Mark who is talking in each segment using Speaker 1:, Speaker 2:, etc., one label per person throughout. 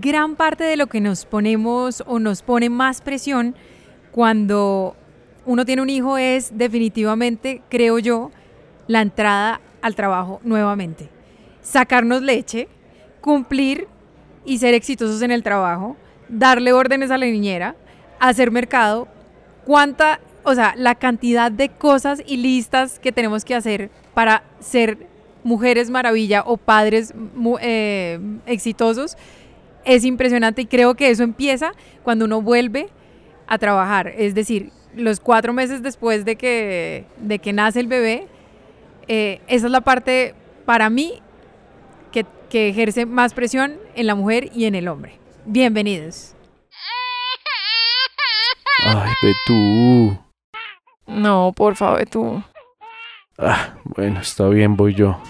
Speaker 1: Gran parte de lo que nos ponemos o nos pone más presión cuando uno tiene un hijo es definitivamente, creo yo, la entrada al trabajo nuevamente. Sacarnos leche, cumplir y ser exitosos en el trabajo, darle órdenes a la niñera, hacer mercado, cuánta, o sea, la cantidad de cosas y listas que tenemos que hacer para ser mujeres maravilla o padres eh, exitosos es impresionante y creo que eso empieza cuando uno vuelve a trabajar. Es decir, los cuatro meses después de que, de que nace el bebé, eh, esa es la parte para mí que, que ejerce más presión en la mujer y en el hombre. Bienvenidos.
Speaker 2: Ay, tú.
Speaker 3: No, por favor, tú.
Speaker 2: Ah, bueno, está bien, voy yo.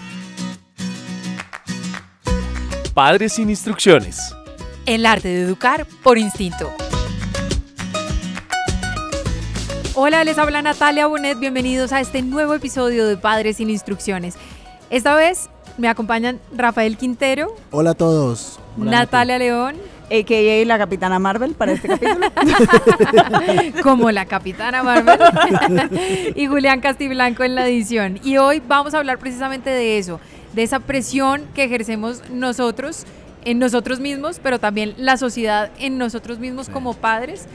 Speaker 2: Padres sin instrucciones.
Speaker 1: El arte de educar por instinto. Hola, les habla Natalia Bonet. Bienvenidos a este nuevo episodio de Padres sin Instrucciones. Esta vez me acompañan Rafael Quintero.
Speaker 4: Hola a todos.
Speaker 1: Natalia León.
Speaker 3: AKA la Capitana Marvel para este capítulo.
Speaker 1: Como la Capitana Marvel. y Julián Castiblanco en la edición. Y hoy vamos a hablar precisamente de eso, de esa presión que ejercemos nosotros en nosotros mismos, pero también la sociedad en nosotros mismos como padres,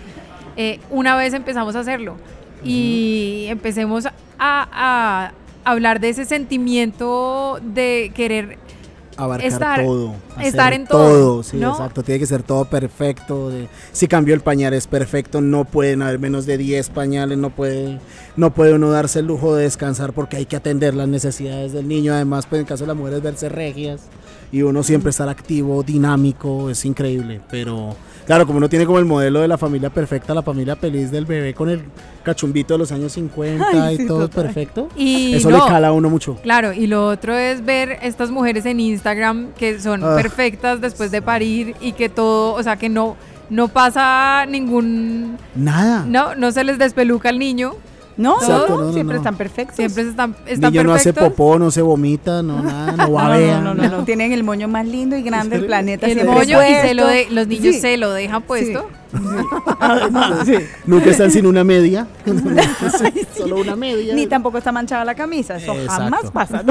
Speaker 1: eh, una vez empezamos a hacerlo. Y empecemos a, hablar de ese sentimiento de querer
Speaker 4: abarcar
Speaker 1: estar,
Speaker 4: todo,
Speaker 1: estar en todo,
Speaker 4: sí, exacto, tiene que ser todo perfecto. si cambió el pañal es perfecto, no pueden haber menos de 10 pañales, no puede, no puede uno darse el lujo de descansar porque hay que atender las necesidades del niño. Además, pues en caso de las mujeres verse regias y uno siempre estar activo, dinámico, es increíble. Pero claro, como uno tiene como el modelo de la familia perfecta, la familia feliz del bebé con el cachumbito de los años 50 y todo perfecto, y eso le cala a uno mucho.
Speaker 1: Claro, y lo otro es ver estas mujeres en Instagram que son ah. perfectas después de parir y que todo, o sea, que no no pasa ningún
Speaker 4: nada.
Speaker 1: No, no se les despeluca al niño.
Speaker 3: No, siempre están perfectos.
Speaker 1: Siempre están, están
Speaker 4: Niño no hace popó, no se vomita, no nada, no babea.
Speaker 3: No, no, no, Tienen el moño más lindo y grande del planeta.
Speaker 1: El moño y se lo de, los niños se lo dejan puesto.
Speaker 4: Nunca están sin una media. solo una media.
Speaker 3: Ni tampoco está manchada la camisa. Eso jamás pasa.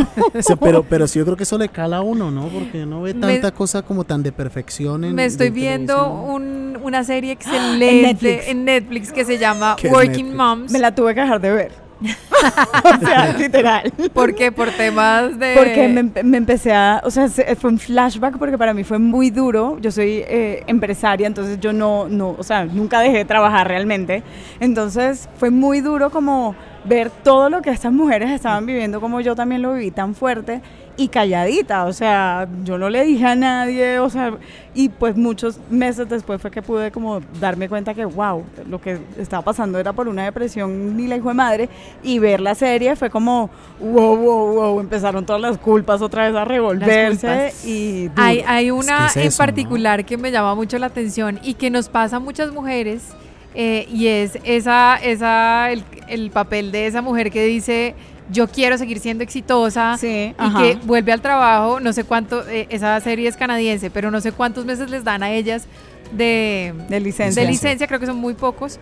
Speaker 4: pero, pero sí yo creo que eso le cala a uno, ¿no? Porque no ve tanta cosa como tan de perfección en
Speaker 1: Me estoy viendo una serie excelente en Netflix, que se llama Working Moms.
Speaker 3: Me la tuve que dejar de ver. o sea, literal.
Speaker 1: ¿Por qué? Por temas de...
Speaker 3: Porque me, empecé a... O sea, fue un flashback porque para mí fue muy duro. Yo soy eh, empresaria, entonces yo no, no... O sea, nunca dejé de trabajar realmente. Entonces fue muy duro como ver todo lo que estas mujeres estaban viviendo como yo también lo viví tan fuerte y calladita, o sea, yo no le dije a nadie, o sea, y pues muchos meses después fue que pude como darme cuenta que, wow, lo que estaba pasando era por una depresión ni la hijo de madre, y ver la serie fue como, wow, wow, wow, empezaron todas las culpas otra vez a revolverse y...
Speaker 1: Hay, hay una en particular que me llama mucho la atención y que nos pasa a muchas mujeres, eh, y es esa, esa, el, el papel de esa mujer que dice yo quiero seguir siendo exitosa y que vuelve al trabajo, no sé cuánto, eh, esa serie es canadiense, pero no sé cuántos meses les dan a ellas de,
Speaker 3: licencia.
Speaker 1: de licencia, creo que son muy pocos,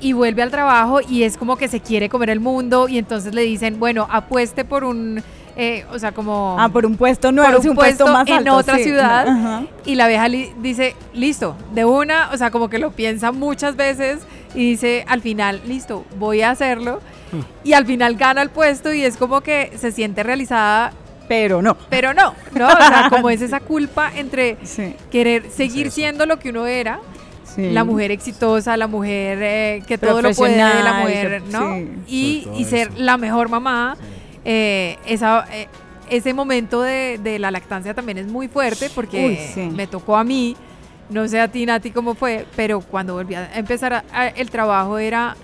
Speaker 1: y vuelve al trabajo y es como que se quiere comer el mundo y entonces le dicen, bueno, apueste por un eh, o sea, como
Speaker 3: Ah, por un puesto nuevo,
Speaker 1: por un puesto
Speaker 3: más
Speaker 1: en otra
Speaker 3: sí.
Speaker 1: ciudad
Speaker 3: Ajá.
Speaker 1: y la vieja li- dice, listo, de una, o sea, como que lo piensa muchas veces y dice, al final, listo, voy a hacerlo. Y al final gana el puesto y es como que se siente realizada,
Speaker 3: Pero no.
Speaker 1: pero no, ¿no? O sea, como es esa culpa entre
Speaker 3: Sí,
Speaker 1: querer seguir siendo lo que uno era,
Speaker 3: sí.
Speaker 1: la mujer exitosa, la mujer eh, que todo lo puede, la mujer, ¿no?
Speaker 3: sí.
Speaker 1: Y, y ser
Speaker 4: eso.
Speaker 1: la mejor mamá, eh, esa, eh, ese momento de, de la lactancia también es muy fuerte porque
Speaker 3: Uy, sí.
Speaker 1: me tocó a mí, no sé a ti, Nati, cómo fue, pero cuando volví a empezar a- a- el trabajo era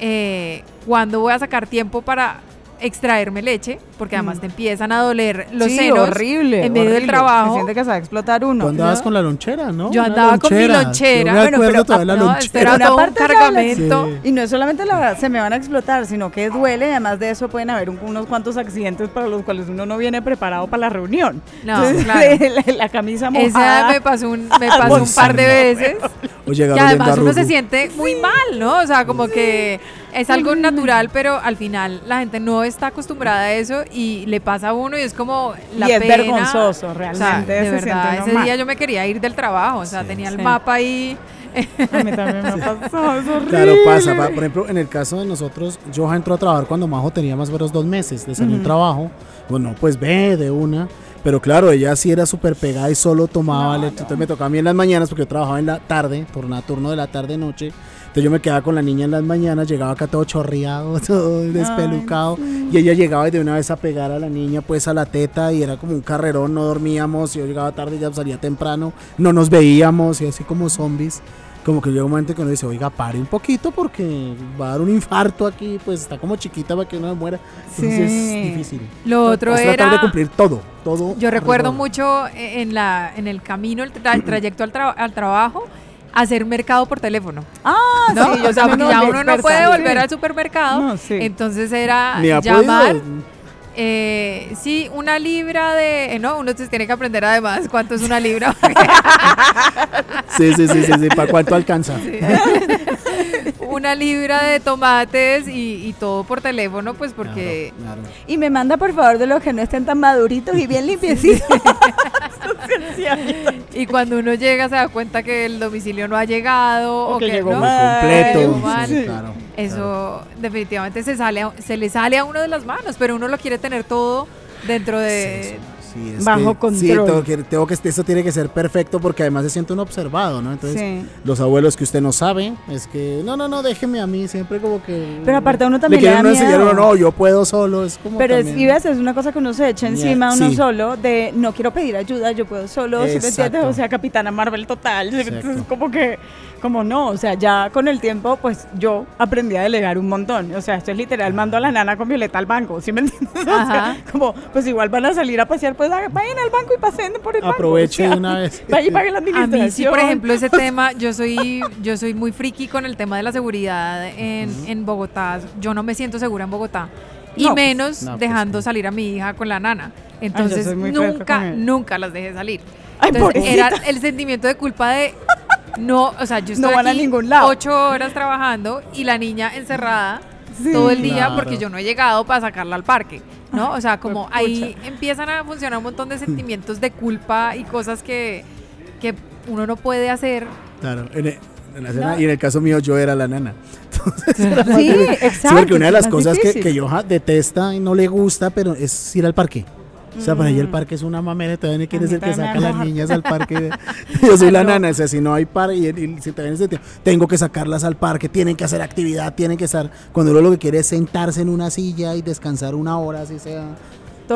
Speaker 1: eh, cuando voy a sacar tiempo para extraerme leche, porque además
Speaker 3: Mm.
Speaker 1: te empiezan a doler los
Speaker 3: Sí,
Speaker 1: senos
Speaker 3: horrible.
Speaker 1: en medio del
Speaker 3: horrible.
Speaker 1: trabajo.
Speaker 3: Se siente que se va a explotar uno.
Speaker 4: Tú andabas
Speaker 3: ¿no?
Speaker 4: con la lonchera, ¿no?
Speaker 1: Yo andaba con mi lonchera.
Speaker 4: Yo me
Speaker 1: Bueno, pero-
Speaker 4: de la
Speaker 1: no, era
Speaker 4: lonchera.
Speaker 3: Una
Speaker 1: todo un cargamento.
Speaker 4: Sí.
Speaker 3: Y no es solamente la, se me van a explotar, sino que duele. Además de eso, pueden haber un- unos cuantos accidentes para los cuales uno no viene preparado para la reunión.
Speaker 1: No,
Speaker 3: Entonces,
Speaker 1: claro.
Speaker 3: la, la camisa
Speaker 1: Esa
Speaker 3: mojada.
Speaker 1: me pasó un, me pasó un par de veces. Y además
Speaker 4: a
Speaker 1: uno se siente muy mal, ¿no? O sea, como que es algo natural, pero al final la gente no está acostumbrada a eso y le pasa a uno y es como la
Speaker 3: Y es
Speaker 1: pena.
Speaker 3: vergonzoso,
Speaker 1: O sea,
Speaker 3: realmente.
Speaker 1: de verdad, ese
Speaker 3: normal.
Speaker 1: día yo me quería ir del trabajo, o sea,
Speaker 4: Sí.
Speaker 1: tenía el
Speaker 3: Sí.
Speaker 1: mapa ahí.
Speaker 3: A mí también me ha pasado, es horrible.
Speaker 4: Claro, pasa. pa- Por ejemplo, en el caso de nosotros, Johan entró a trabajar cuando Majo tenía más o menos dos meses de salir
Speaker 3: Ujú.
Speaker 4: trabajo. Bueno, pues ve de una. Pero claro, ella sí era súper pegada y solo tomaba leche. Entonces me tocaba a mí en las mañanas porque yo trabajaba en la tarde, turna, turno de la tarde-noche. Entonces yo me quedaba con la niña en las mañanas, llegaba acá todo chorreado, todo despelucado. Y ella llegaba y de una vez a pegar a la niña pues a la teta y era como un carrerón, no dormíamos. Yo llegaba tarde, ya salía temprano, no nos veíamos y así como zombies. Como que llega un momento que uno dice, oiga, pare un poquito porque va a dar un infarto aquí, pues está como chiquita para que no muera. Entonces
Speaker 3: Sí.
Speaker 4: es difícil.
Speaker 1: Lo otro
Speaker 4: es tratar
Speaker 1: era
Speaker 4: de cumplir todo, todo.
Speaker 1: Yo recuerdo mucho eh, en la en el camino, el tra- trayecto al, tra- al trabajo, hacer mercado por teléfono.
Speaker 3: Ah,
Speaker 1: ¿no?
Speaker 3: sí, yo
Speaker 1: o sea, porque ya uno no puede
Speaker 3: sí.
Speaker 1: volver al supermercado.
Speaker 3: No, sí.
Speaker 1: Entonces era llamar. Eh, sí, una libra de. eh, no, uno se tiene que aprender además cuánto es una libra.
Speaker 4: Sí, sí, sí, sí, sí. ¿Para cuánto alcanza?
Speaker 1: una libra de tomates y, y todo por teléfono, pues porque.
Speaker 4: Claro, claro.
Speaker 3: Y me manda por favor de los que no estén tan maduritos y bien limpiecitos.
Speaker 1: Y cuando uno llega se da cuenta que el domicilio no ha llegado
Speaker 3: O
Speaker 1: o,
Speaker 3: que
Speaker 1: que,
Speaker 3: llegó
Speaker 1: ¿no?
Speaker 3: mal.
Speaker 4: Completo.
Speaker 1: llegó
Speaker 4: sí,
Speaker 1: mal.
Speaker 4: sí, claro, claro.
Speaker 1: Eso definitivamente se sale a- se le sale a uno de las manos, pero uno lo quiere tener todo dentro de
Speaker 4: Sí, es
Speaker 3: Bajo
Speaker 4: que-
Speaker 3: control.
Speaker 4: Sí, tengo que, tengo que, eso tiene que ser perfecto porque además se siente uno observado, ¿no? Entonces,
Speaker 3: Sí.
Speaker 4: los abuelos que usted no sabe, es que, no, no, no, déjeme a mí, siempre como que...
Speaker 3: Pero aparte a uno también
Speaker 4: le
Speaker 3: le da
Speaker 4: uno enseñar, uno, no, yo puedo solo, es como
Speaker 3: Pero es, y ves, es una cosa que uno se echa encima uno
Speaker 4: sí.
Speaker 3: solo de no quiero pedir ayuda, yo puedo solo, ¿sí me entiendes? O sea, Capitana Marvel total.
Speaker 4: Exacto.
Speaker 3: Entonces, como que, como no, o sea, ya con el tiempo, pues yo aprendí a delegar un montón. O sea, esto es literal, mando a la nana con Violeta al banco, ¿sí me entiendes? O sea,
Speaker 1: Ajá.
Speaker 3: como, pues igual van a salir a pasear, pues vayan al banco y pasen por el banco.
Speaker 4: Aproveche
Speaker 3: o sea,
Speaker 4: de una vez.
Speaker 3: Vaya y pague la
Speaker 1: A
Speaker 3: administración.
Speaker 1: mí sí, por ejemplo, ese tema, yo soy, yo soy muy friki con el tema de la seguridad en, en Bogotá. Yo no me siento segura en Bogotá. Y
Speaker 3: No, pues,
Speaker 1: menos
Speaker 4: no, pues,
Speaker 1: dejando
Speaker 4: sí.
Speaker 1: salir a mi hija con la nana. Entonces,
Speaker 3: fresca
Speaker 1: nunca, nunca las dejé salir.
Speaker 3: Ay,
Speaker 1: Entonces, era el sentimiento de culpa de no, o sea, yo
Speaker 3: No
Speaker 1: estoy
Speaker 3: van a
Speaker 1: aquí
Speaker 3: ningún lado.
Speaker 1: ocho horas trabajando y la niña encerrada
Speaker 3: Sí.
Speaker 1: todo el día
Speaker 4: Claro.
Speaker 1: porque yo no he llegado para sacarla al parque, ¿no? O sea, como ahí empiezan a funcionar un montón de sentimientos de culpa y cosas que, que uno no puede hacer.
Speaker 4: Claro, en el, en la escena- y en el caso mío yo era la nana.
Speaker 3: Sí, exacto.
Speaker 4: Sí, porque una de las cosas que, que Johan detesta y no le gusta, pero es ir al parque. O sea, para ella el parque es una mamera, todavía ni quién es el que saca a las niñas al parque. Yo soy la nana, o sea, si no hay parque, y, y si también es de tiempo, tengo que sacarlas al parque, tienen que hacer actividad, tienen que estar, cuando uno lo que quiere es sentarse en una silla y descansar una hora, así sea.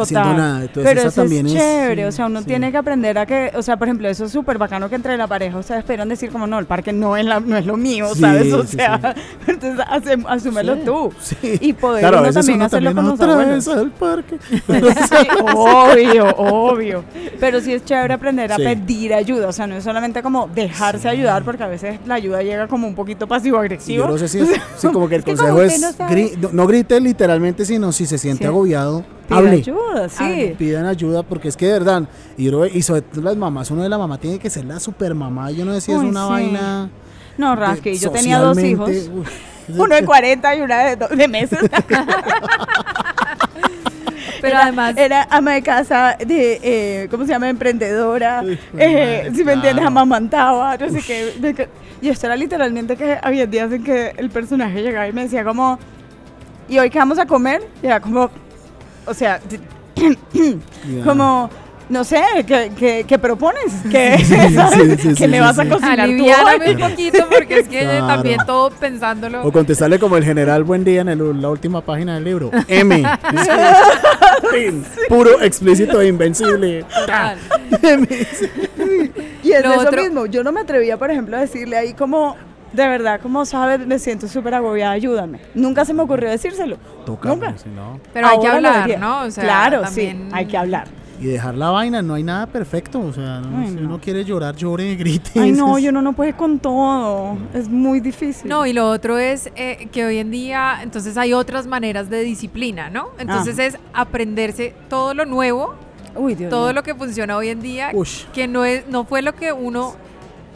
Speaker 4: Haciendo
Speaker 3: Total.
Speaker 4: nada. Entonces,
Speaker 3: Pero
Speaker 4: esa
Speaker 3: eso
Speaker 4: también
Speaker 3: es
Speaker 4: es-
Speaker 3: chévere,
Speaker 4: sí,
Speaker 3: o sea, uno
Speaker 4: sí.
Speaker 3: tiene que aprender a que, o sea, por ejemplo, eso es súper bacano que entre la pareja, o sea, esperan decir como, no, el parque no es, la, no es lo mío,
Speaker 4: Sí,
Speaker 3: ¿sabes? O
Speaker 4: sí,
Speaker 3: sea, entonces hace- asúmelo
Speaker 4: Sí,
Speaker 3: tú.
Speaker 4: sí.
Speaker 3: Y poder
Speaker 4: Claro,
Speaker 3: uno también
Speaker 4: uno
Speaker 3: hacerlo
Speaker 4: también
Speaker 3: con los
Speaker 4: otra
Speaker 3: abuelos.
Speaker 4: vez al parque.
Speaker 3: Obvio, obvio. Pero sí es chévere aprender a
Speaker 4: Sí.
Speaker 3: pedir ayuda, o sea, no es solamente como dejarse ayudar, porque a veces la ayuda llega como un poquito
Speaker 4: Y
Speaker 3: pasivo-agresiva.
Speaker 4: yo no sé si es, sí, como que el
Speaker 3: Es
Speaker 4: consejo es,
Speaker 3: no
Speaker 4: no, no grite literalmente, sino si se siente
Speaker 3: Sí.
Speaker 4: agobiado, hable.
Speaker 3: ayuda, sí.
Speaker 4: Pidan ayuda porque es que de verdad, y, yo- y sobre todo las mamás, uno de la mamá tiene que ser la super mamá. Yo no sé si es
Speaker 3: Uy,
Speaker 4: una
Speaker 3: sí.
Speaker 4: vaina.
Speaker 3: No,
Speaker 4: de-
Speaker 3: Rasky, yo tenía dos hijos.
Speaker 4: uy,
Speaker 3: Uno de 40 y una de, do- de meses.
Speaker 1: Pero
Speaker 3: era,
Speaker 1: además-
Speaker 3: Era ama de casa, de, eh, ¿cómo se llama? Emprendedora.
Speaker 4: Uy,
Speaker 3: eh,
Speaker 4: madre,
Speaker 3: si me entiendes,
Speaker 4: claro.
Speaker 3: amamantaba, no sé qué. de Y esto era literalmente que había días en que el personaje llegaba y me decía como, ¿y hoy qué vamos a comer? Y era como, o sea, como... No sé, ¿qué, qué, qué propones? ¿Qué,
Speaker 4: Sí,
Speaker 3: ¿sabes?
Speaker 4: sí, sí,
Speaker 3: ¿Qué
Speaker 4: sí,
Speaker 3: me
Speaker 4: sí,
Speaker 3: vas a
Speaker 4: sí.
Speaker 3: cocinar tú
Speaker 1: Aliviárame
Speaker 3: hoy?
Speaker 1: un poquito porque es que
Speaker 4: Claro.
Speaker 1: también todo pensándolo.
Speaker 4: O contestarle como el general Buen Día en el- la última página del libro. M. Puro, explícito e invencible.
Speaker 3: Y es
Speaker 1: Lo
Speaker 3: eso
Speaker 1: otro-
Speaker 3: mismo. Yo no me atrevía, por ejemplo, a decirle ahí como, de verdad, como sabes, me siento súper agobiada, ayúdame. Nunca se me ocurrió decírselo.
Speaker 4: Toca,
Speaker 3: Nunca.
Speaker 4: si no.
Speaker 1: Pero hay que hablar. ¿no? O sea,
Speaker 3: claro,
Speaker 1: también-
Speaker 3: sí, hay que hablar.
Speaker 4: Y dejar la vaina, no hay nada perfecto. O sea, no,
Speaker 3: Ay,
Speaker 4: si
Speaker 3: no.
Speaker 4: uno quiere llorar, llore, grite.
Speaker 3: Ay, no, yo no, no puede con todo. Es muy difícil.
Speaker 1: No, y lo otro es eh, que hoy en día, entonces hay otras maneras de disciplina, ¿no? Entonces es aprenderse todo lo nuevo,
Speaker 3: Uy, Dios
Speaker 1: todo lo que funciona hoy en día,
Speaker 4: Ush.
Speaker 1: que no es, no fue lo que uno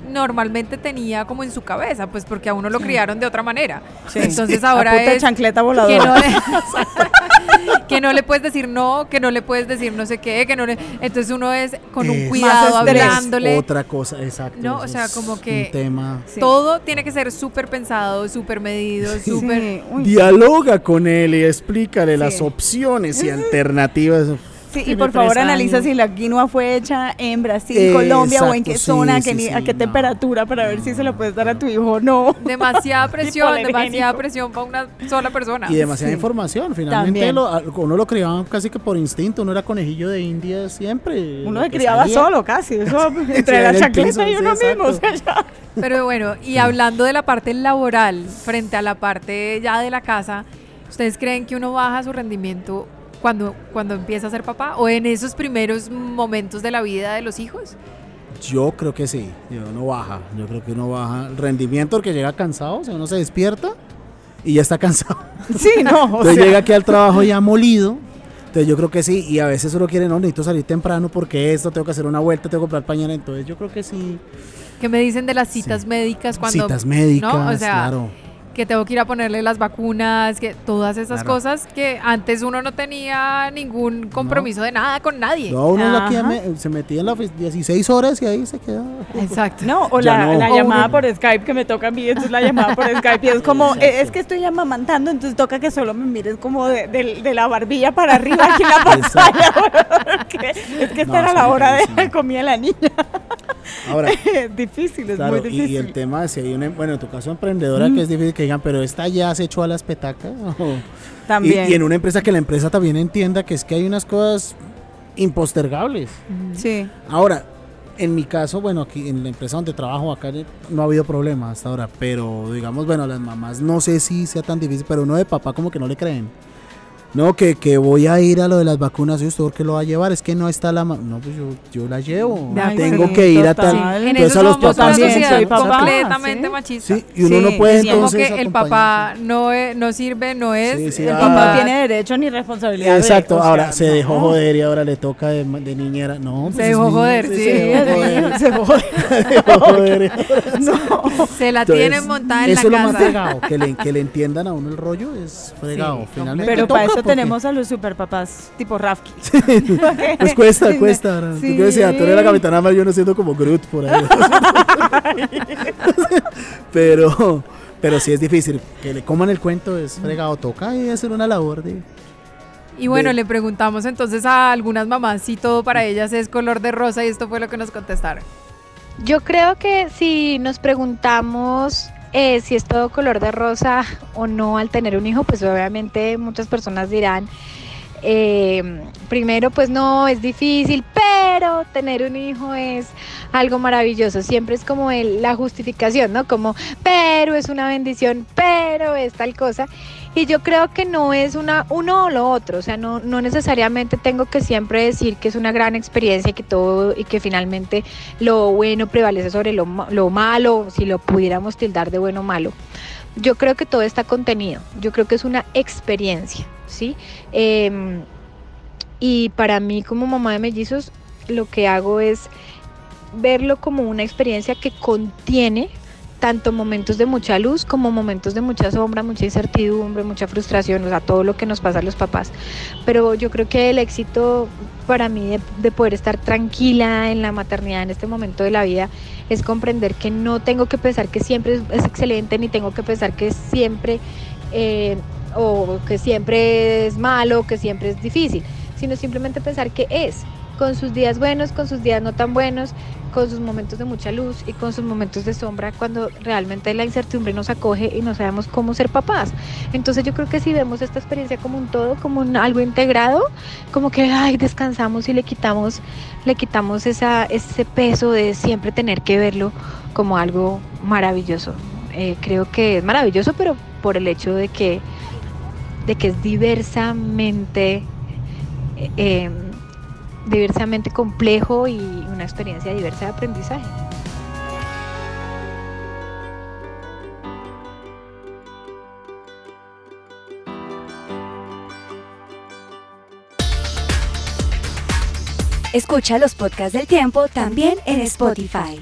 Speaker 1: normalmente tenía como en su cabeza, pues porque a uno lo criaron de otra manera.
Speaker 3: Sí.
Speaker 1: Entonces ahora es
Speaker 3: chancleta
Speaker 1: que
Speaker 3: voladora.
Speaker 1: no, que no le puedes decir no, que no le puedes decir no sé qué, que no le, entonces uno es con un
Speaker 4: Es-
Speaker 1: cuidado hablándole.
Speaker 4: Otra cosa, exacto.
Speaker 1: No, o sea, como que-
Speaker 4: Un tema.
Speaker 3: Sí.
Speaker 1: Todo tiene que ser súper pensado, súper medido,
Speaker 3: Sí,
Speaker 1: súper...
Speaker 3: uy,
Speaker 4: Dialoga con él y explícale
Speaker 3: Sí.
Speaker 4: las opciones y alternativas.
Speaker 3: Sí, y por favor analiza
Speaker 4: años.
Speaker 3: si la quinoa fue hecha en Brasil, Colombia o en qué
Speaker 4: sí,
Speaker 3: zona, a
Speaker 4: sí,
Speaker 3: qué, ni-
Speaker 4: sí,
Speaker 3: a qué
Speaker 4: no.
Speaker 3: temperatura para ver si se lo puedes dar a tu hijo o no.
Speaker 1: Demasiada presión, demasiada presión para una sola persona.
Speaker 4: Y demasiada
Speaker 3: Sí.
Speaker 4: información. Finalmente lo- uno lo criaba casi que por instinto. Uno era conejillo de India siempre.
Speaker 3: Uno se criaba
Speaker 4: salía.
Speaker 3: solo casi, eso entre
Speaker 4: en
Speaker 3: la
Speaker 4: piso,
Speaker 3: y
Speaker 4: sí,
Speaker 3: uno mismo. O sea,
Speaker 4: exacto.
Speaker 3: ya.
Speaker 1: Pero bueno, y hablando de la parte laboral frente a la parte ya de la casa, ¿ustedes creen que uno baja su rendimiento cuando, cuando empieza a ser papá o en esos primeros momentos de la vida de los hijos?
Speaker 4: Yo creo que sí. Uno baja. Yo creo que uno baja el rendimiento porque llega cansado. O sea, uno se despierta y ya está cansado.
Speaker 3: Sí, no, o
Speaker 4: Entonces
Speaker 3: sea,
Speaker 4: llega aquí al trabajo ya molido. Entonces yo creo que sí. Y a veces uno quiere, no, necesito salir temprano porque esto, tengo que hacer una vuelta, tengo que comprar pañal. Entonces yo creo que sí.
Speaker 1: ¿Qué me dicen de las citas
Speaker 4: Sí.
Speaker 1: médicas cuando...
Speaker 4: Citas médicas,
Speaker 1: ¿no? O sea,
Speaker 4: claro.
Speaker 1: Que tengo que ir a ponerle las vacunas, que todas esas
Speaker 4: Claro.
Speaker 1: cosas que antes uno no tenía ningún compromiso de nada con nadie.
Speaker 4: No, uno la que se metía en la ofi- 16 horas y ahí se queda.
Speaker 1: Exacto.
Speaker 3: No, o la,
Speaker 4: no.
Speaker 3: la llamada por Skype que me toca a mí, entonces la llamada por Skype y es como, eh, es que estoy amamantando, entonces toca que solo me mires como de, de- de la barbilla para arriba aquí en la pantalla. es que esta
Speaker 4: No,
Speaker 3: era la hora de
Speaker 4: difícil.
Speaker 3: comida de la niña.
Speaker 4: Ahora,
Speaker 3: Es difícil, es
Speaker 4: claro,
Speaker 3: muy difícil.
Speaker 4: y el tema si hay una, bueno, en tu caso emprendedora que es difícil que digan, pero esta ya se echó a las petacas. o-
Speaker 3: También.
Speaker 4: Y, y en una empresa que la empresa también entienda que es que hay unas cosas impostergables.
Speaker 3: Sí.
Speaker 4: Ahora, en mi caso, bueno, aquí en la empresa donde trabajo, acá no ha habido problema hasta ahora, pero digamos, bueno, las mamás no sé si sea tan difícil, pero uno de papá como que no le creen. No, que, que voy a ir a lo de las vacunas y usted por qué lo va a llevar, es que no está la ma- no pues yo, yo la llevo,
Speaker 3: Ay,
Speaker 4: tengo
Speaker 3: sí,
Speaker 4: que ir a tal
Speaker 1: En
Speaker 4: entonces
Speaker 1: eso
Speaker 4: a los papás
Speaker 3: también soy papá,
Speaker 1: completamente
Speaker 3: sí.
Speaker 1: machista.
Speaker 4: sí, y uno
Speaker 3: Sí,
Speaker 4: no puede
Speaker 3: es
Speaker 1: Como
Speaker 4: entonces
Speaker 1: que el papá no, es- no sirve, no es.
Speaker 4: Sí, sí,
Speaker 1: el
Speaker 4: ah.
Speaker 3: Papá no tiene derecho ni responsabilidad. de-
Speaker 4: Exacto,
Speaker 3: o sea,
Speaker 4: ahora se
Speaker 3: no.
Speaker 4: dejó joder y ahora le toca de, niñera. No, pues
Speaker 1: Se dejó joder, sí.
Speaker 4: Se dejó joder.
Speaker 3: Se jode.
Speaker 4: se dejó joder.
Speaker 1: se la
Speaker 4: Entonces,
Speaker 1: tienen montada en
Speaker 4: eso es
Speaker 1: la
Speaker 4: lo más
Speaker 1: casa.
Speaker 4: fregado, que le, que le entiendan a uno el rollo es fregado.
Speaker 1: Sí,
Speaker 4: Finalmente
Speaker 3: Pero para eso tenemos a los superpapás tipo Rafki.
Speaker 4: Pues cuesta,
Speaker 3: Sí,
Speaker 4: cuesta.
Speaker 3: sí.
Speaker 4: que decías, tú eres la capitana Mar, yo no siento como Groot por ahí. pero, pero sí es difícil. Que le coman el cuento es fregado. Toca y hacer una labor de.
Speaker 1: Y bueno,
Speaker 4: de-
Speaker 1: le preguntamos entonces a algunas mamás si todo para ellas es color de rosa y esto fue lo que nos contestaron.
Speaker 5: Yo creo que si nos preguntamos eh, si es todo color de rosa o no al tener un hijo, pues obviamente muchas personas dirán, eh, primero pues no, es difícil, pero tener un hijo es algo maravilloso. Siempre es como el- la justificación, ¿no? Como, pero es una bendición, pero es tal cosa. Y yo creo que no es una uno o lo otro, o sea, no, no necesariamente tengo que siempre decir que es una gran experiencia y que todo y que finalmente lo bueno prevalece sobre lo, lo malo, si lo pudiéramos tildar de bueno o malo. Yo creo que todo está contenido, yo creo que es una experiencia, ¿sí? Em, y para mí como mamá de mellizos, lo que hago es verlo como una experiencia que contiene tanto momentos de mucha luz como momentos de mucha sombra, mucha incertidumbre, mucha frustración, o sea, todo lo que nos pasa a los papás. Pero yo creo que el éxito para mí de, poder estar tranquila en la maternidad en este momento de la vida es comprender que no tengo que pensar que siempre es, excelente, ni tengo que pensar que siempre... Eh, o que siempre es malo, que siempre es difícil, sino simplemente pensar que es, con sus días buenos, con sus días no tan buenos, con sus momentos de mucha luz y con sus momentos de sombra, cuando realmente la incertidumbre nos acoge y no sabemos cómo ser papás. Entonces yo creo que si vemos esta experiencia como un todo, como un, algo integrado, como que ay, descansamos y le quitamos, le quitamos esa, ese peso de siempre tener que verlo como algo maravilloso. Eh, creo que es maravilloso, pero por el hecho de que, de que es diversamente eh, diversamente complejo y una experiencia diversa de aprendizaje.
Speaker 6: Escucha los podcasts del tiempo también en Spotify.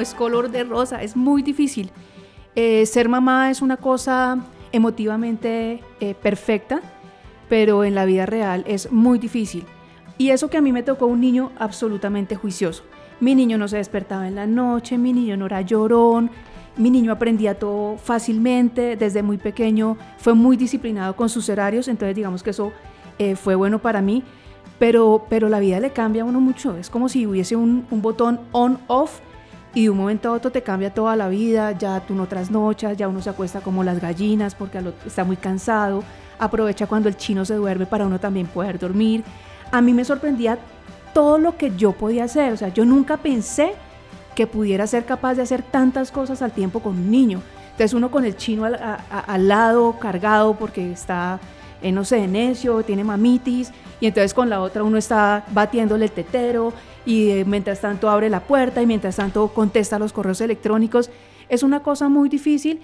Speaker 7: Es color de rosa, es muy difícil. Eh, ser mamá es una cosa emotivamente eh, perfecta, pero en la vida real es muy difícil. Y eso que a mí me tocó un niño absolutamente juicioso. Mi niño no se despertaba en la noche, mi niño no era llorón, mi niño aprendía todo fácilmente, desde muy pequeño fue muy disciplinado con sus horarios, entonces digamos que eso eh, fue bueno para mí, pero, pero la vida le cambia a uno mucho, es como si hubiese un, botón on-off y de un momento a otro te cambia toda la vida, ya tú no trasnochas, ya uno se acuesta como las gallinas porque está muy cansado, aprovecha cuando el chino se duerme para uno también poder dormir. A mí me sorprendía todo lo que yo podía hacer, o sea, yo nunca pensé que pudiera ser capaz de hacer tantas cosas al tiempo con un niño. Entonces uno con el chino al, lado, cargado porque está, eh, no sé, necio, tiene mamitis, y entonces con la otra uno está batiéndole el tetero, y eh, mientras tanto abre la puerta y mientras tanto contesta los correos electrónicos. Es una cosa muy difícil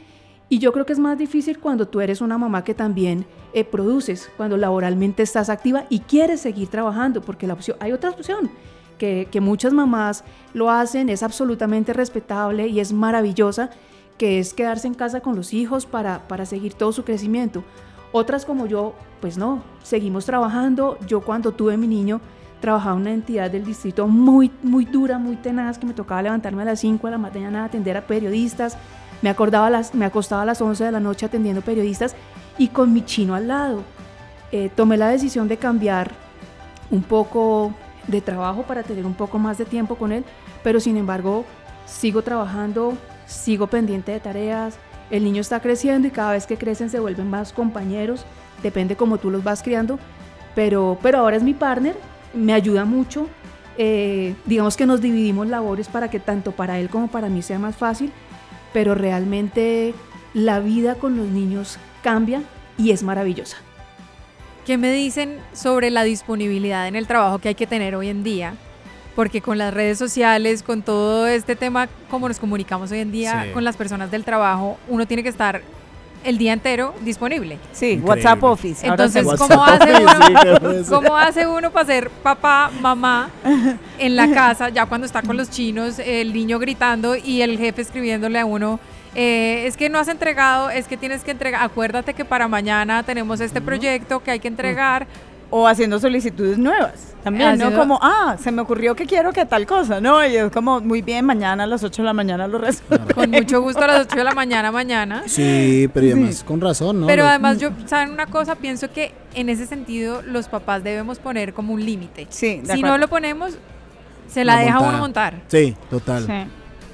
Speaker 7: y yo creo que es más difícil cuando tú eres una mamá que también eh, produces, cuando laboralmente estás activa y quieres seguir trabajando, porque la opción, hay otra opción. Que, que muchas mamás lo hacen, es absolutamente respetable y es maravillosa, que es quedarse en casa con los hijos para, para seguir todo su crecimiento. Otras como yo, pues no, seguimos trabajando. Yo cuando tuve mi niño, trabajaba en una entidad del distrito muy, muy dura, muy tenaz, que me tocaba levantarme a las 5 de la mañana a atender a periodistas. Me, acordaba las, me acostaba a las 11 de la noche atendiendo periodistas y con mi chino al lado. Eh, tomé la decisión de cambiar un poco de trabajo para tener un poco más de tiempo con él, pero sin embargo sigo trabajando, sigo pendiente de tareas, el niño está creciendo y cada vez que crecen se vuelven más compañeros, depende cómo tú los vas criando, pero, pero ahora es mi partner me ayuda mucho. Eh, digamos que nos dividimos labores para que tanto para él como para mí sea más fácil, pero realmente la vida con los niños cambia y es maravillosa.
Speaker 1: ¿Qué me dicen sobre la disponibilidad en el trabajo que hay que tener hoy en día? Porque con las redes sociales, con todo este tema, como nos comunicamos hoy en día con las personas del trabajo, uno tiene que estar el día entero disponible.
Speaker 3: Sí, WhatsApp Office.
Speaker 1: Entonces, ¿cómo, hace uno, ¿cómo hace uno para ser papá, mamá en la casa, ya cuando está con los chinos, el niño gritando y el jefe escribiéndole a uno? Eh, es que no has entregado, es que tienes que entregar, acuérdate que para mañana tenemos este proyecto que hay que entregar,
Speaker 3: o haciendo solicitudes nuevas. También, ¿no? Como, ah, se me ocurrió que quiero que tal cosa, ¿no? Y es como, muy bien, mañana a las 8 de la mañana lo resuelvo.
Speaker 1: Con mucho gusto a las 8 de la mañana, mañana.
Speaker 4: Sí, pero además con razón, ¿no?
Speaker 1: Pero además yo, ¿saben una cosa? Pienso que en ese sentido los papás debemos poner como un límite.
Speaker 3: Sí,
Speaker 1: Si no lo ponemos, se la, deja uno montar.
Speaker 4: Sí, total. Sí.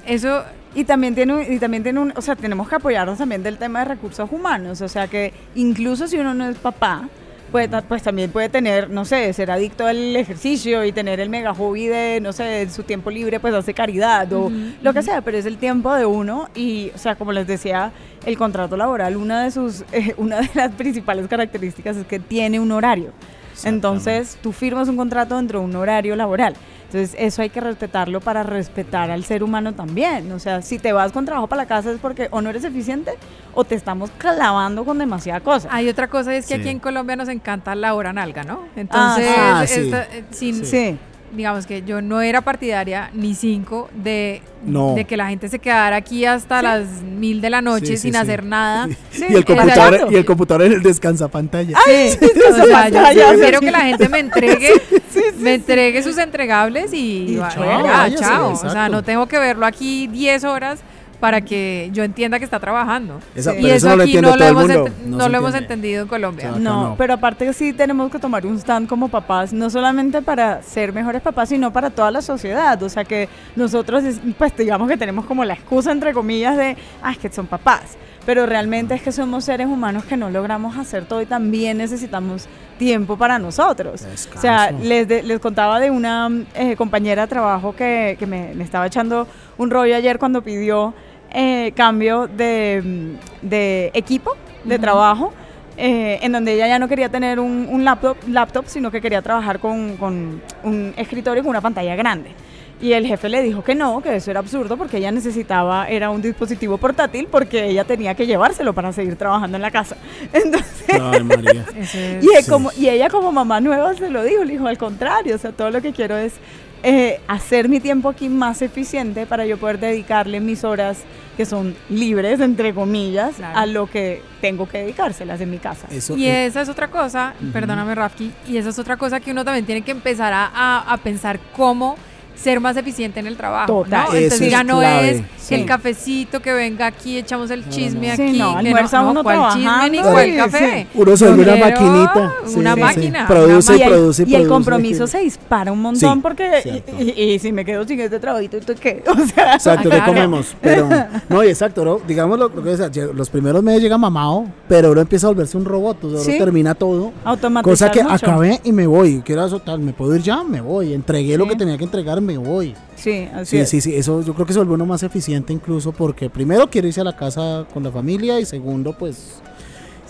Speaker 1: Eso
Speaker 3: y también tiene y también tiene un, o sea, tenemos que apoyarnos también del tema de recursos humanos, o sea que incluso si uno no es papá, pues también puede tener, no sé, ser adicto al ejercicio y tener el mega hobby de, no sé, su tiempo libre, pues hace caridad o lo que sea, pero es el tiempo de uno y, o sea, como les decía, el contrato laboral, una de sus, eh, una de las principales características es que tiene un horario. Entonces, tú firmas un contrato dentro de un horario laboral. Entonces eso hay que respetarlo para respetar al ser humano también. O sea, si te vas con trabajo para la casa es porque o no eres eficiente o te estamos clavando con demasiada cosa.
Speaker 1: Hay otra cosa, es que
Speaker 4: Sí.
Speaker 1: aquí en Colombia nos encanta la hora nalga, ¿no? Entonces,
Speaker 4: Ah, sí.
Speaker 1: esta- eh, sin,
Speaker 3: Sí.
Speaker 1: Digamos que yo no era partidaria ni cinco de,
Speaker 4: No.
Speaker 1: de que la gente se quedara aquí hasta las mil de la noche
Speaker 4: Sí, sí,
Speaker 1: sin
Speaker 4: sí.
Speaker 1: hacer nada.
Speaker 3: Sí,
Speaker 4: y, el computador,
Speaker 3: exacto.
Speaker 4: y el computador en el descansa pantalla.
Speaker 1: Sí, o sea, yo prefiero que la gente me entregue, me entregue sus entregables y,
Speaker 4: Y
Speaker 1: va-
Speaker 4: chao,
Speaker 1: ya, chao. O sea, no tengo que verlo aquí 10 horas para que yo entienda que está trabajando.
Speaker 4: Esa-
Speaker 1: y
Speaker 4: pero
Speaker 1: eso,
Speaker 4: eso no lo
Speaker 1: aquí
Speaker 4: entiende
Speaker 1: no lo, hemos,
Speaker 4: mundo,
Speaker 1: ent-
Speaker 4: no
Speaker 1: no
Speaker 4: se
Speaker 1: lo hemos
Speaker 4: entiende.
Speaker 1: entendido en Colombia.
Speaker 3: No,
Speaker 4: no.
Speaker 3: pero aparte sí tenemos que tomar un stand como papás, no solamente para ser mejores papás, sino para toda la sociedad. O sea que nosotros, es- pues digamos que tenemos como la excusa, entre comillas, de, ah, es que son papás. Pero realmente es que somos seres humanos que no logramos hacer todo y también necesitamos tiempo para nosotros. O sea, les, de- les contaba de una eh, compañera de trabajo que, que me, me estaba echando un rollo ayer cuando pidió eh, cambio de, de equipo de trabajo, eh, en donde ella ya no quería tener un, un laptop, laptop, sino que quería trabajar con, con un escritorio con una pantalla grande. Y el jefe le dijo que no, que eso era absurdo porque ella necesitaba, era un dispositivo portátil porque ella tenía que llevárselo para seguir trabajando en la casa. Entonces,
Speaker 4: Ay, María.
Speaker 3: Y, él
Speaker 4: Sí.
Speaker 3: como, y ella como mamá nueva se lo dijo, le dijo al contrario, o sea, todo lo que quiero es eh, hacer mi tiempo aquí más eficiente para yo poder dedicarle mis horas que son libres, entre comillas,
Speaker 1: Claro.
Speaker 3: a lo que tengo que dedicárselas en mi casa.
Speaker 4: Eso,
Speaker 1: Y
Speaker 4: eh,
Speaker 1: esa es otra cosa, perdóname Rafki, y esa es otra cosa que uno también tiene que empezar a, a- a pensar cómo ser más eficiente en el trabajo.
Speaker 3: Total.
Speaker 1: ¿no? Entonces
Speaker 4: es
Speaker 1: ya no es
Speaker 3: sí.
Speaker 1: el cafecito que venga aquí, echamos el chisme
Speaker 4: no.
Speaker 3: Sí,
Speaker 1: aquí.
Speaker 3: no, almuerza uno
Speaker 1: ¿cuál chisme ni
Speaker 3: y-
Speaker 1: café?
Speaker 4: uno se vuelve una maquinita. Sí,
Speaker 1: Una
Speaker 4: sí, sí.
Speaker 1: máquina.
Speaker 4: Produce
Speaker 1: una
Speaker 4: y produce y
Speaker 3: y el compromiso se dispara un montón
Speaker 4: Sí,
Speaker 3: porque y, y- y si me quedo sin este trabajito, ¿tú qué? O sea,
Speaker 4: Exacto, ¿qué comemos? Pero, no, y exacto, ¿no? digamos lo, lo que lle- los primeros meses llega mamado, pero uno empieza a volverse un robot, o sea, uno
Speaker 3: Sí.
Speaker 4: termina todo. Cosa que
Speaker 3: mucho.
Speaker 4: acabé y me voy, quiero eso tal, me puedo ir ya, me voy, entregué lo
Speaker 3: Sí.
Speaker 4: que tenía que entregar, me voy.
Speaker 3: Sí, así
Speaker 4: Sí,
Speaker 3: es.
Speaker 4: sí, sí, eso yo creo que se vuelve uno más eficiente incluso porque primero quiere irse a la casa con la familia y segundo pues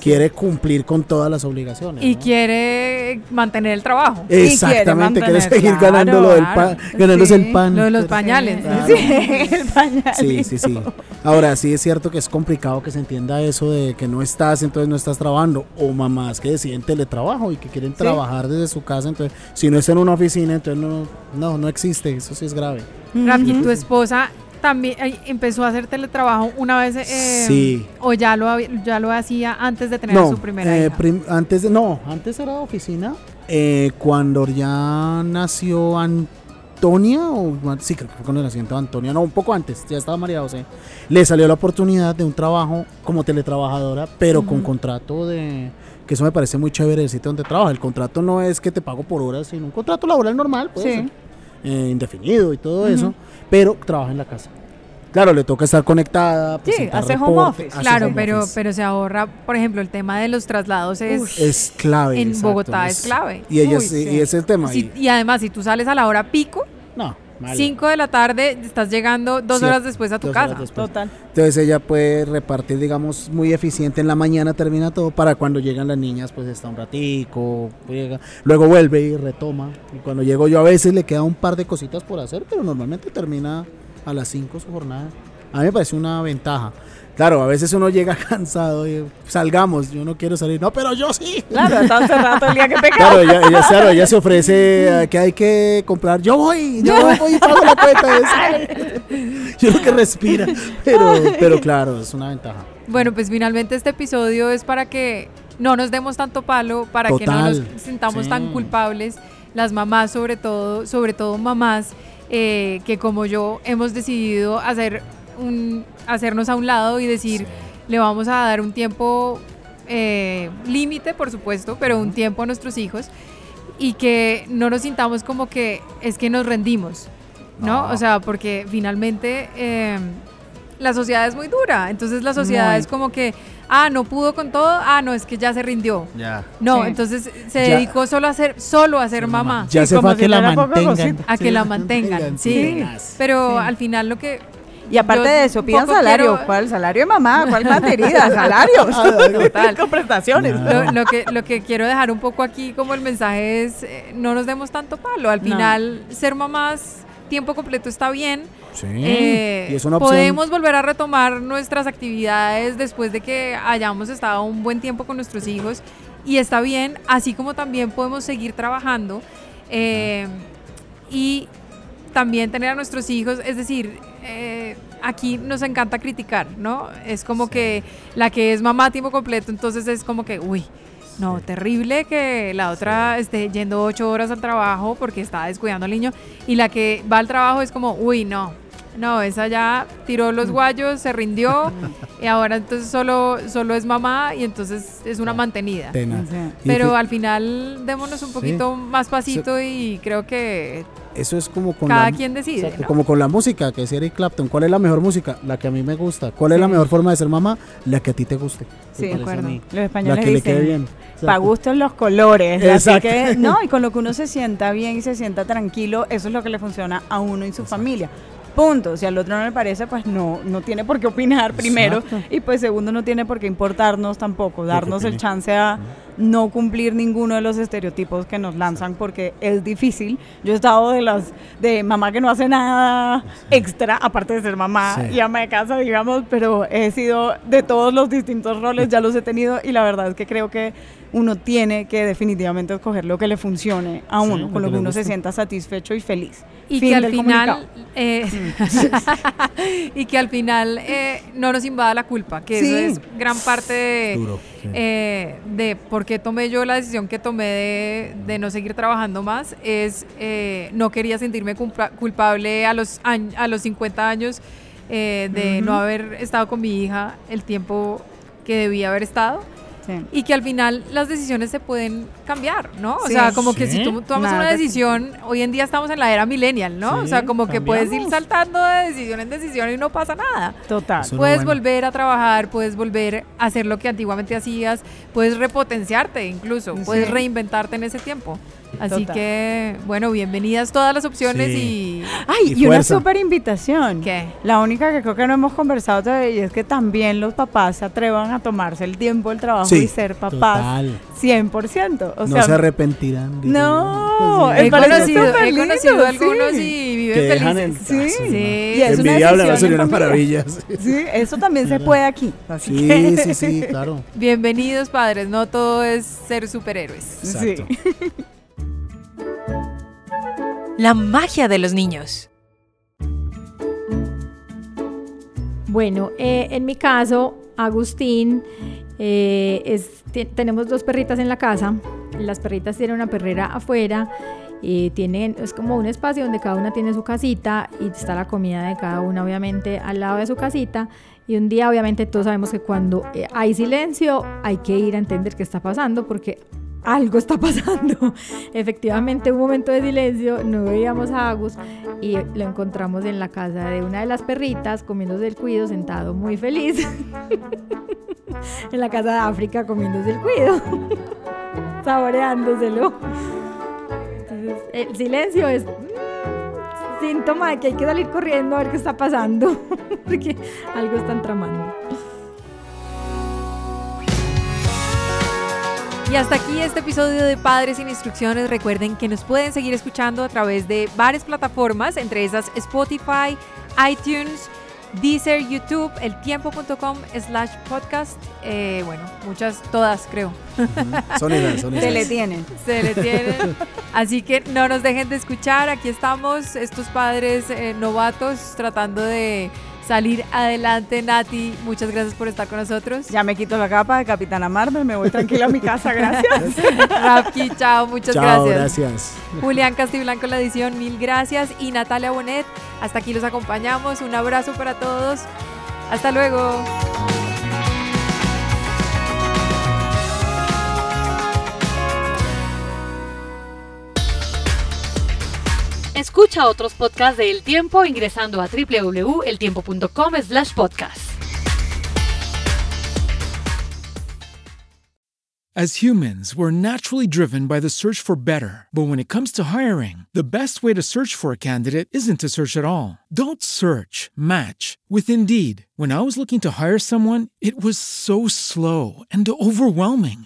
Speaker 4: quiere cumplir con todas las obligaciones.
Speaker 1: Y
Speaker 4: ¿no?
Speaker 1: quiere mantener el trabajo.
Speaker 4: Exactamente, quiere
Speaker 3: mantener,
Speaker 4: seguir
Speaker 3: claro,
Speaker 4: ganando lo del pan, ganándose
Speaker 3: Sí,
Speaker 4: el pan.
Speaker 1: Lo de los pañales.
Speaker 4: Claro.
Speaker 3: Sí, el pañal.
Speaker 4: Sí, sí, sí. Ahora sí es cierto que es complicado que se entienda eso de que no estás, entonces no estás trabajando. O mamás que deciden teletrabajo y que quieren trabajar desde su casa. Entonces, si no está en una oficina, entonces no, no, no existe. Eso sí es grave.
Speaker 1: Rafki, tu esposa también empezó a hacer teletrabajo una vez eh,
Speaker 4: Sí.
Speaker 1: o ya lo había- ya lo hacía antes de tener a su primera
Speaker 4: eh,
Speaker 1: hija.
Speaker 4: prim- antes de, no, antes era oficina. Eh, cuando ya nació Antonia, o sí, creo que fue cuando nació Antonia, no, un poco antes, ya estaba María José. Le salió la oportunidad de un trabajo como teletrabajadora, pero con contrato de. Que eso me parece muy chévere el sitio donde trabaja. El contrato no es que te pago por horas, sino un contrato laboral normal, puede
Speaker 3: Sí.
Speaker 4: ser, eh, indefinido y todo eso, pero trabaja en la casa. Claro, le toca estar conectada.
Speaker 3: Sí, hace home office.
Speaker 4: hace
Speaker 1: Claro,
Speaker 4: home
Speaker 1: pero,
Speaker 4: office.
Speaker 1: pero se ahorra, por ejemplo, el tema de los traslados es...
Speaker 4: es clave.
Speaker 1: en
Speaker 4: exacto,
Speaker 1: Bogotá es clave.
Speaker 4: Y ella
Speaker 3: Uy,
Speaker 4: sí,
Speaker 3: sí.
Speaker 4: y ese es el tema.
Speaker 1: si-
Speaker 4: y
Speaker 1: además, si tú sales a la hora pico,
Speaker 4: no, mal.
Speaker 1: 5 de la tarde, estás llegando dos
Speaker 4: Sí,
Speaker 1: horas después a tu casa.
Speaker 3: Total.
Speaker 4: Entonces ella puede repartir, digamos, muy eficiente en la mañana, termina todo, para cuando llegan las niñas, pues está un ratico, llega, luego vuelve y retoma. Y cuando llego yo a veces le queda un par de cositas por hacer, pero normalmente termina a las 5 su jornada. A mí me parece una ventaja. Claro, a veces uno llega cansado y salgamos, yo no quiero salir. No, pero yo sí.
Speaker 3: Claro, está encerrado todo el día que pecado.
Speaker 4: Claro, ella, ella, claro, ella se ofrece eh, que hay que comprar. Yo voy, yo voy y pago la cuenta. Es- yo lo que respira. Pero, pero claro, es una ventaja.
Speaker 1: Bueno, pues finalmente este episodio es para que no nos demos tanto palo, para que no nos sintamos
Speaker 4: sí.
Speaker 1: tan culpables, las mamás sobre todo, sobre todo mamás eh, que como yo hemos decidido hacer un, hacernos a un lado y decir, le vamos a dar un tiempo eh, límite, por supuesto, pero un tiempo a nuestros hijos y que no nos sintamos como que es que nos rendimos, ¿no?
Speaker 4: No.
Speaker 1: O sea, porque finalmente eh, la sociedad es muy dura, entonces la sociedad
Speaker 3: Muy.
Speaker 1: es como que, ah, no pudo con todo, ah, no, es que ya se rindió.
Speaker 4: Ya.
Speaker 1: No,
Speaker 3: Sí.
Speaker 1: entonces se
Speaker 4: Ya.
Speaker 1: dedicó solo a ser, solo a ser mamá.
Speaker 4: Ya
Speaker 3: Sí,
Speaker 4: se
Speaker 3: como
Speaker 4: fue a
Speaker 3: si
Speaker 4: que la mantengan.
Speaker 1: A que la mantengan, sí. Pero
Speaker 3: Sí.
Speaker 1: al final lo que...
Speaker 3: Y aparte
Speaker 1: Yo
Speaker 3: de eso,
Speaker 1: un
Speaker 3: pidan salario.
Speaker 1: quiero-
Speaker 3: ¿Cuál salario de mamá? ¿Cuál mantenida? Salarios.
Speaker 1: Total.
Speaker 3: Con prestaciones.
Speaker 1: Lo, lo que, lo que quiero dejar un poco aquí como el mensaje es, eh, no nos demos tanto palo. Al
Speaker 3: No.
Speaker 1: final, ser mamás tiempo completo está bien.
Speaker 4: Sí.
Speaker 1: Eh,
Speaker 4: y es una opción.
Speaker 1: podemos volver a retomar nuestras actividades después de que hayamos estado un buen tiempo con nuestros hijos y está bien, así como también podemos seguir trabajando eh, y también tener a nuestros hijos, es decir, eh, aquí nos encanta criticar, ¿no? Es como que la que es mamá a tiempo completo, entonces es como que, uy, no, terrible que la otra esté yendo ocho horas al trabajo porque está descuidando al niño y la que va al trabajo es como, uy, no, no, esa ya tiró los guayos, se rindió y ahora entonces solo, solo es mamá y entonces es una mantenida. Pero al final démonos un poquito más pasito y creo que
Speaker 4: eso es como con
Speaker 1: cada
Speaker 4: la,
Speaker 1: quien decide.
Speaker 4: Exacto,
Speaker 1: ¿no?
Speaker 4: como con la música que decía Eric Clapton. ¿Cuál es la mejor música? La que a mí me gusta. ¿Cuál es la mejor forma de ser mamá? La que a ti te guste.
Speaker 3: Sí, de acuerdo. Los españoles
Speaker 4: La que le
Speaker 3: dicen,
Speaker 4: quede bien.
Speaker 3: Para gustos los colores. Así que, no, y con lo que uno se sienta bien y se sienta tranquilo, eso es lo que le funciona a uno y su familia. Punto. Si al otro no le parece, pues no, no tiene por qué opinar primero.
Speaker 4: Exacto.
Speaker 3: Y pues segundo, no tiene por qué importarnos tampoco, darnos el chance a no cumplir ninguno de los estereotipos que nos lanzan porque es difícil. Yo he estado de las de mamá que no hace nada extra, aparte de ser mamá
Speaker 4: Sí.
Speaker 3: y ama de casa, digamos, pero he sido de todos los distintos roles, ya los he tenido y la verdad es que creo que uno tiene que definitivamente escoger lo que le funcione a uno, con lo
Speaker 4: que
Speaker 3: uno se sienta satisfecho y feliz.
Speaker 1: y
Speaker 3: Fin
Speaker 1: que al final eh, y que al final eh, no nos invada la culpa que
Speaker 3: Sí.
Speaker 1: eso es gran parte de,
Speaker 4: Duro, sí.
Speaker 1: eh, de por qué tomé yo la decisión que tomé de, de no seguir trabajando más es eh, no quería sentirme culpa- culpable a los a los 50 años eh, de no haber estado con mi hija el tiempo que debía haber estado
Speaker 3: Sí.
Speaker 1: y que al final las decisiones se pueden cambiar, ¿no? O
Speaker 3: Sí.
Speaker 1: sea, como que si tú tomas
Speaker 3: Nada
Speaker 1: una
Speaker 3: que
Speaker 1: decisión, hoy en día estamos en la era millennial, ¿no? o sea, como que puedes ir saltando de decisión en decisión y no pasa nada.
Speaker 3: Total.
Speaker 4: Eso no
Speaker 1: Puedes
Speaker 4: bueno.
Speaker 1: volver a trabajar, puedes volver a hacer lo que antiguamente hacías, puedes repotenciarte incluso, puedes
Speaker 3: Sí.
Speaker 1: reinventarte en ese tiempo. Así
Speaker 3: Total.
Speaker 1: que, bueno, bienvenidas todas las opciones
Speaker 4: Sí.
Speaker 1: y...
Speaker 3: Ay,
Speaker 4: Y
Speaker 3: y, una súper invitación.
Speaker 1: ¿Qué?
Speaker 3: La única que creo que no hemos conversado todavía y es que también los papás se atrevan a tomarse el tiempo del trabajo
Speaker 4: Sí,
Speaker 3: y ser papás
Speaker 4: total.
Speaker 3: 100%. O
Speaker 4: no se arrepentirán. digo
Speaker 3: No,
Speaker 4: yo.
Speaker 3: Me
Speaker 1: He conocido, he conocido algunos
Speaker 3: sí.
Speaker 1: y viven
Speaker 4: que dejan el
Speaker 1: felices.
Speaker 3: Sí.
Speaker 1: Sí.
Speaker 3: Y es una
Speaker 4: envidiable,
Speaker 3: decisión
Speaker 4: sería una maravilla.
Speaker 3: Sí, eso también se puede aquí. Así
Speaker 4: Sí,
Speaker 3: que-
Speaker 4: sí, sí, claro.
Speaker 1: Bienvenidos padres, no todo es ser superhéroes.
Speaker 3: Sí.
Speaker 8: La magia de los niños.
Speaker 9: Bueno, eh, en mi caso, Agustín, eh, tenemos dos perritas en la casa. Las perritas tienen una perrera afuera. eh, tienen, es como un espacio donde cada una tiene su casita y está la comida de cada una obviamente al lado de su casita. Y un día obviamente todos sabemos que cuando eh, hay silencio hay que ir a entender qué está pasando porque algo está pasando. Efectivamente, un momento de silencio, no veíamos a Agus y lo encontramos en la casa de una de las perritas comiéndose el cuido, sentado muy feliz. en la casa de África comiéndose el cuido, saboreándoselo. Entonces, el silencio es mm, síntoma de que hay que salir corriendo a ver qué está pasando, porque algo están tramando.
Speaker 1: Y hasta aquí este episodio de Padres sin Instrucciones. Recuerden que nos pueden seguir escuchando a través de varias plataformas, entre esas Spotify, iTunes, Deezer, YouTube, eltiempo.com slash podcast. Eh, bueno, muchas, todas creo.
Speaker 4: Son esas, son
Speaker 3: Se le tienen.
Speaker 1: Se le tienen. Así que no nos dejen de escuchar. Aquí estamos, estos padres eh, novatos, tratando de salir adelante. Nati, muchas gracias por estar con nosotros.
Speaker 3: Ya me quito la capa de Capitana Marvel, me voy tranquila a mi casa, gracias.
Speaker 1: Rafki, chao, muchas
Speaker 4: Chao,
Speaker 1: gracias.
Speaker 4: gracias.
Speaker 1: Julián Castiblanco la edición, mil gracias. Y Natalia Bonet, hasta aquí los acompañamos. Un abrazo para todos. Hasta luego.
Speaker 8: Escucha otros podcasts de El Tiempo ingresando a www.eltiempo.com slash podcast.
Speaker 10: As humans, we're naturally driven by the search for better. But when it comes to hiring, the best way to search for a candidate isn't to search at all. Don't search, match with Indeed. When I was looking to hire someone, it was so slow and overwhelming.